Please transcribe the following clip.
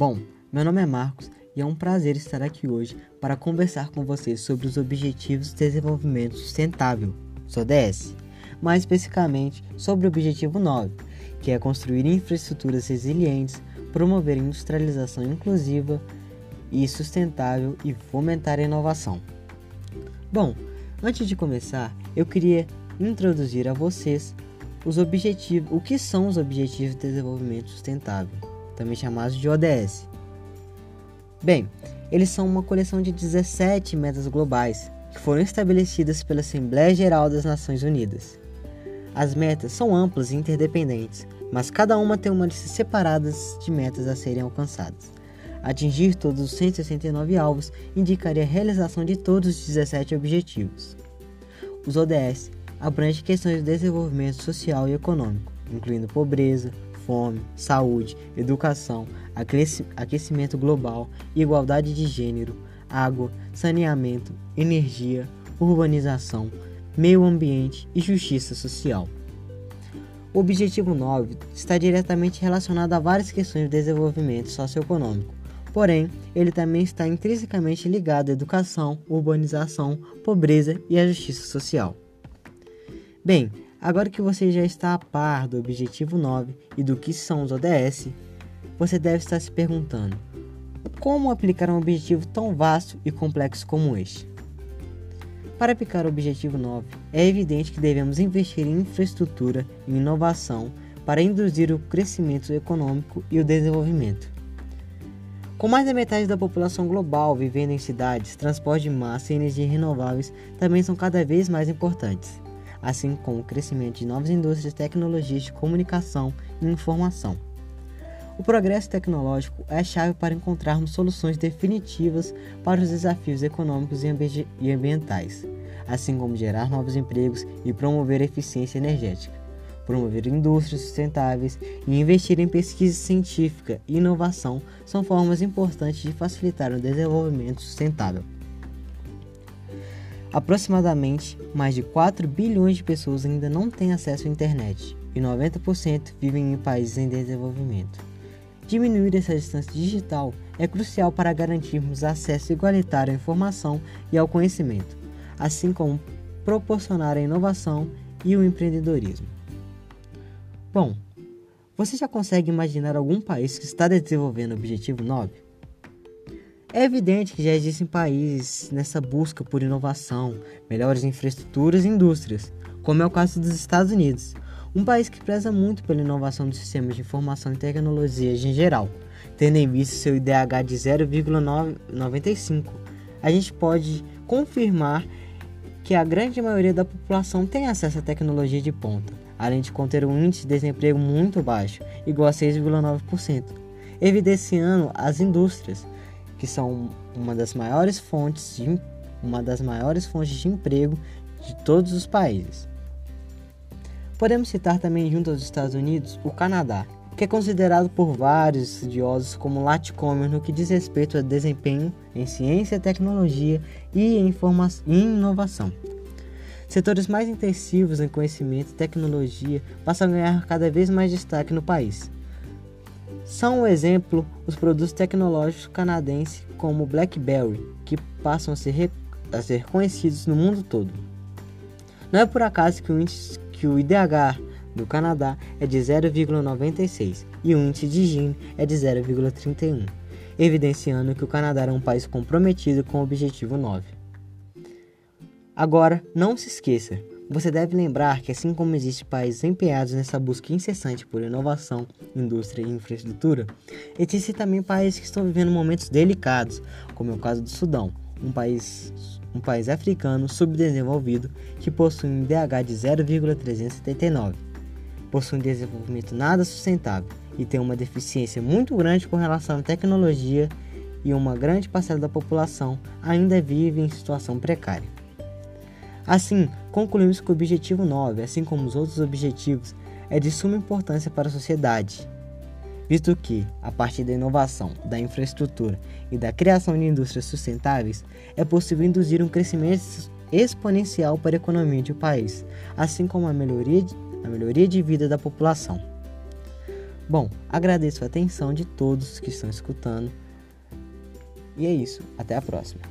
Bom, meu nome é Marcos e é um prazer estar aqui hoje para conversar com vocês sobre os Objetivos de Desenvolvimento Sustentável, ODS, mais especificamente sobre o Objetivo 9, que é construir infraestruturas resilientes, promover industrialização inclusiva e sustentável e fomentar a inovação. Bom, antes de começar, eu queria introduzir a vocês os objetivos, o que são os Objetivos de Desenvolvimento Sustentável, também chamados de ODS. Bem, eles são uma coleção de 17 metas globais que foram estabelecidas pela Assembleia Geral das Nações Unidas. As metas são amplas e interdependentes, mas cada uma tem uma lista separada de metas a serem alcançadas. Atingir todos os 169 alvos indicaria a realização de todos os 17 objetivos. Os ODS abrangem questões de desenvolvimento social e econômico, incluindo pobreza, fome, saúde, educação, aquecimento global, igualdade de gênero, água, saneamento, energia, urbanização, meio ambiente e justiça social. O objetivo 9 está diretamente relacionado a várias questões de desenvolvimento socioeconômico, porém, ele também está intrinsecamente ligado à educação, urbanização, pobreza e à justiça social. Bem, agora que você já está a par do objetivo 9 e do que são os ODS, você deve estar se perguntando: como aplicar um objetivo tão vasto e complexo como este? Para aplicar o objetivo 9, é evidente que devemos investir em infraestrutura e inovação para induzir o crescimento econômico e o desenvolvimento. Com mais da metade da população global vivendo em cidades, transporte de massa e energias renováveis também são cada vez mais importantes, assim como o crescimento de novas indústrias, tecnologias de comunicação e informação. O progresso tecnológico é a chave para encontrarmos soluções definitivas para os desafios econômicos e ambientais, assim como gerar novos empregos e promover a eficiência energética, promover indústrias sustentáveis e investir em pesquisa científica e inovação são formas importantes de facilitar o desenvolvimento sustentável. Aproximadamente mais de 4 bilhões de pessoas ainda não têm acesso à internet e 90% vivem em países em desenvolvimento. Diminuir essa distância digital é crucial para garantirmos acesso igualitário à informação e ao conhecimento, assim como proporcionar a inovação e o empreendedorismo. Bom, você já consegue imaginar algum país que está desenvolvendo o Objetivo 9? É evidente que já existem países nessa busca por inovação, melhores infraestruturas e indústrias, como é o caso dos Estados Unidos, um país que preza muito pela inovação dos sistemas de informação e tecnologias em geral, tendo em vista seu IDH de 0,95. A gente pode confirmar que a grande maioria da população tem acesso à tecnologia de ponta, além de conter um índice de desemprego muito baixo, igual a 6,9%, evidenciando as indústrias, que são uma das maiores fontes de, uma das maiores fontes de emprego de todos os países. Podemos citar também, junto aos Estados Unidos, o Canadá, que é considerado por vários estudiosos como laticomer no que diz respeito a desempenho em ciência, tecnologia e inovação. Setores mais intensivos em conhecimento e tecnologia passam a ganhar cada vez mais destaque no país. São um exemplo os produtos tecnológicos canadenses como o BlackBerry, que passam a ser, a ser conhecidos no mundo todo. Não é por acaso que o índice que o IDH do Canadá é de 0,96 e o índice de Gini é de 0,31, evidenciando que o Canadá é um país comprometido com o objetivo 9. Agora, não se esqueça, você deve lembrar que assim como existem países empenhados nessa busca incessante por inovação, indústria e infraestrutura, existem também países que estão vivendo momentos delicados, como é o caso do Sudão, um país um país africano subdesenvolvido que possui um DH de 0,379, possui um desenvolvimento nada sustentável e tem uma deficiência muito grande com relação à tecnologia e uma grande parcela da população ainda vive em situação precária. Assim, concluímos que o objetivo 9, assim como os outros objetivos, é de suma importância para a sociedade visto que, a partir da inovação, da infraestrutura e da criação de indústrias sustentáveis, é possível induzir um crescimento exponencial para a economia de um país, assim como a melhoria de, a melhoria de vida da população. Bom, agradeço a atenção de todos que estão escutando. E é isso, até a próxima.